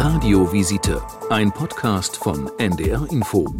Radiovisite, ein Podcast von NDR Info.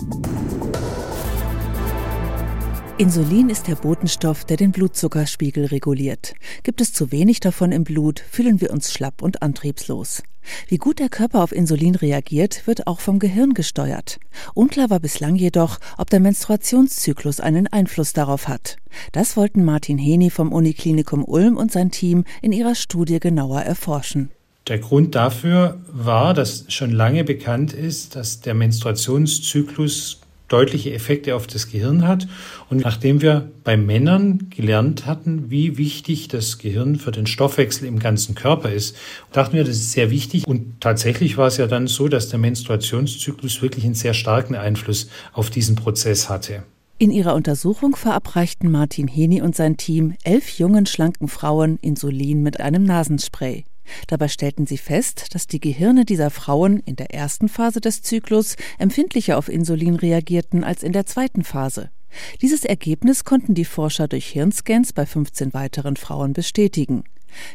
Insulin ist der Botenstoff, der den Blutzuckerspiegel reguliert. Gibt es zu wenig davon im Blut, fühlen wir uns schlapp und antriebslos. Wie gut der Körper auf Insulin reagiert, wird auch vom Gehirn gesteuert. Unklar war bislang jedoch, ob der Menstruationszyklus einen Einfluss darauf hat. Das wollten Martin Heni vom Uniklinikum Ulm und sein Team in ihrer Studie genauer erforschen. Der Grund dafür war, dass schon lange bekannt ist, dass der Menstruationszyklus deutliche Effekte auf das Gehirn hat. Und nachdem wir bei Männern gelernt hatten, wie wichtig das Gehirn für den Stoffwechsel im ganzen Körper ist, dachten wir, das ist sehr wichtig. Und tatsächlich war es ja dann so, dass der Menstruationszyklus wirklich einen sehr starken Einfluss auf diesen Prozess hatte. In ihrer Untersuchung verabreichten Martin Heni und sein Team elf jungen, schlanken Frauen Insulin mit einem Nasenspray. Dabei stellten sie fest, dass die Gehirne dieser Frauen in der ersten Phase des Zyklus empfindlicher auf Insulin reagierten als in der zweiten Phase. Dieses Ergebnis konnten die Forscher durch Hirnscans bei 15 weiteren Frauen bestätigen.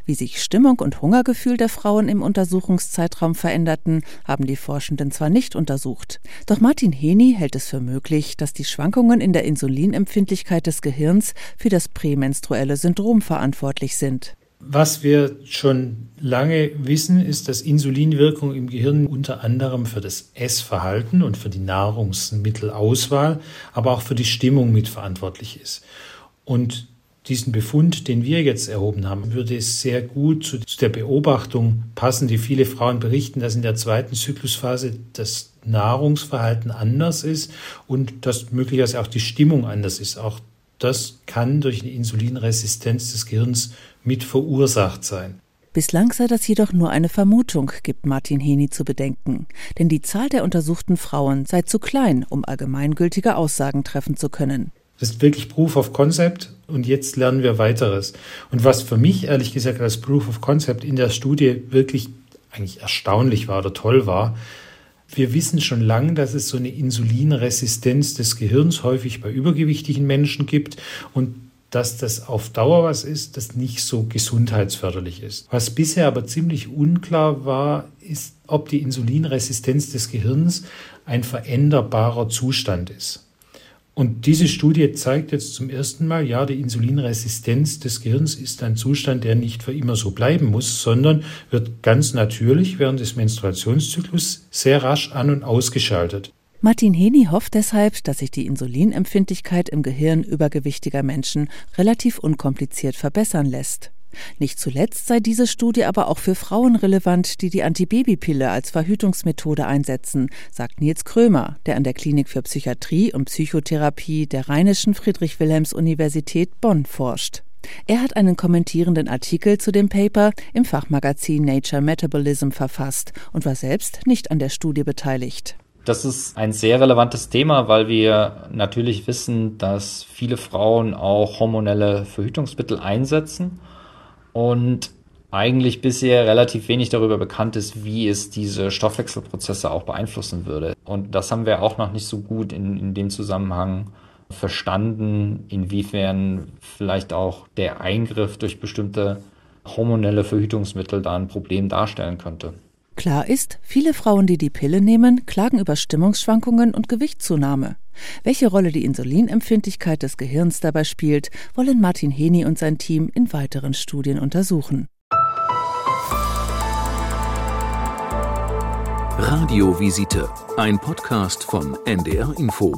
Wie sich Stimmung und Hungergefühl der Frauen im Untersuchungszeitraum veränderten, haben die Forschenden zwar nicht untersucht. Doch Martin Heni hält es für möglich, dass die Schwankungen in der Insulinempfindlichkeit des Gehirns für das prämenstruelle Syndrom verantwortlich sind. Was wir schon lange wissen, ist, dass Insulinwirkung im Gehirn unter anderem für das Essverhalten und für die Nahrungsmittelauswahl, aber auch für die Stimmung mitverantwortlich ist. Und diesen Befund, den wir jetzt erhoben haben, würde es sehr gut zu der Beobachtung passen, die viele Frauen berichten, dass in der zweiten Zyklusphase das Nahrungsverhalten anders ist und dass möglicherweise auch die Stimmung anders ist. Auch das kann durch eine Insulinresistenz des Gehirns mit verursacht sein. Bislang sei das jedoch nur eine Vermutung, gibt Martin Heni zu bedenken. Denn die Zahl der untersuchten Frauen sei zu klein, um allgemeingültige Aussagen treffen zu können. Das ist wirklich Proof of Concept und jetzt lernen wir weiteres. Und was für mich ehrlich gesagt als Proof of Concept in der Studie wirklich eigentlich erstaunlich war oder toll war, wir wissen schon lange, dass es so eine Insulinresistenz des Gehirns häufig bei übergewichtigen Menschen gibt und dass das auf Dauer was ist, das nicht so gesundheitsförderlich ist. Was bisher aber ziemlich unklar war, ist, ob die Insulinresistenz des Gehirns ein veränderbarer Zustand ist. Und diese Studie zeigt jetzt zum ersten Mal, ja, die Insulinresistenz des Gehirns ist ein Zustand, der nicht für immer so bleiben muss, sondern wird ganz natürlich während des Menstruationszyklus sehr rasch an und ausgeschaltet. Martin Heni hofft deshalb, dass sich die Insulinempfindlichkeit im Gehirn übergewichtiger Menschen relativ unkompliziert verbessern lässt. Nicht zuletzt sei diese Studie aber auch für Frauen relevant, die die Antibabypille als Verhütungsmethode einsetzen, sagt Nils Krömer, der an der Klinik für Psychiatrie und Psychotherapie der Rheinischen Friedrich-Wilhelms-Universität Bonn forscht. Er hat einen kommentierenden Artikel zu dem Paper im Fachmagazin Nature Metabolism verfasst und war selbst nicht an der Studie beteiligt. Das ist ein sehr relevantes Thema, weil wir natürlich wissen, dass viele Frauen auch hormonelle Verhütungsmittel einsetzen und eigentlich bisher relativ wenig darüber bekannt ist, wie es diese Stoffwechselprozesse auch beeinflussen würde. Und das haben wir auch noch nicht so gut in, in dem Zusammenhang verstanden, inwiefern vielleicht auch der Eingriff durch bestimmte hormonelle Verhütungsmittel da ein Problem darstellen könnte. Klar ist, viele Frauen, die die Pille nehmen, klagen über Stimmungsschwankungen und Gewichtszunahme. Welche Rolle die Insulinempfindlichkeit des Gehirns dabei spielt, wollen Martin Heni und sein Team in weiteren Studien untersuchen. Radiovisite, ein Podcast von NDR Info.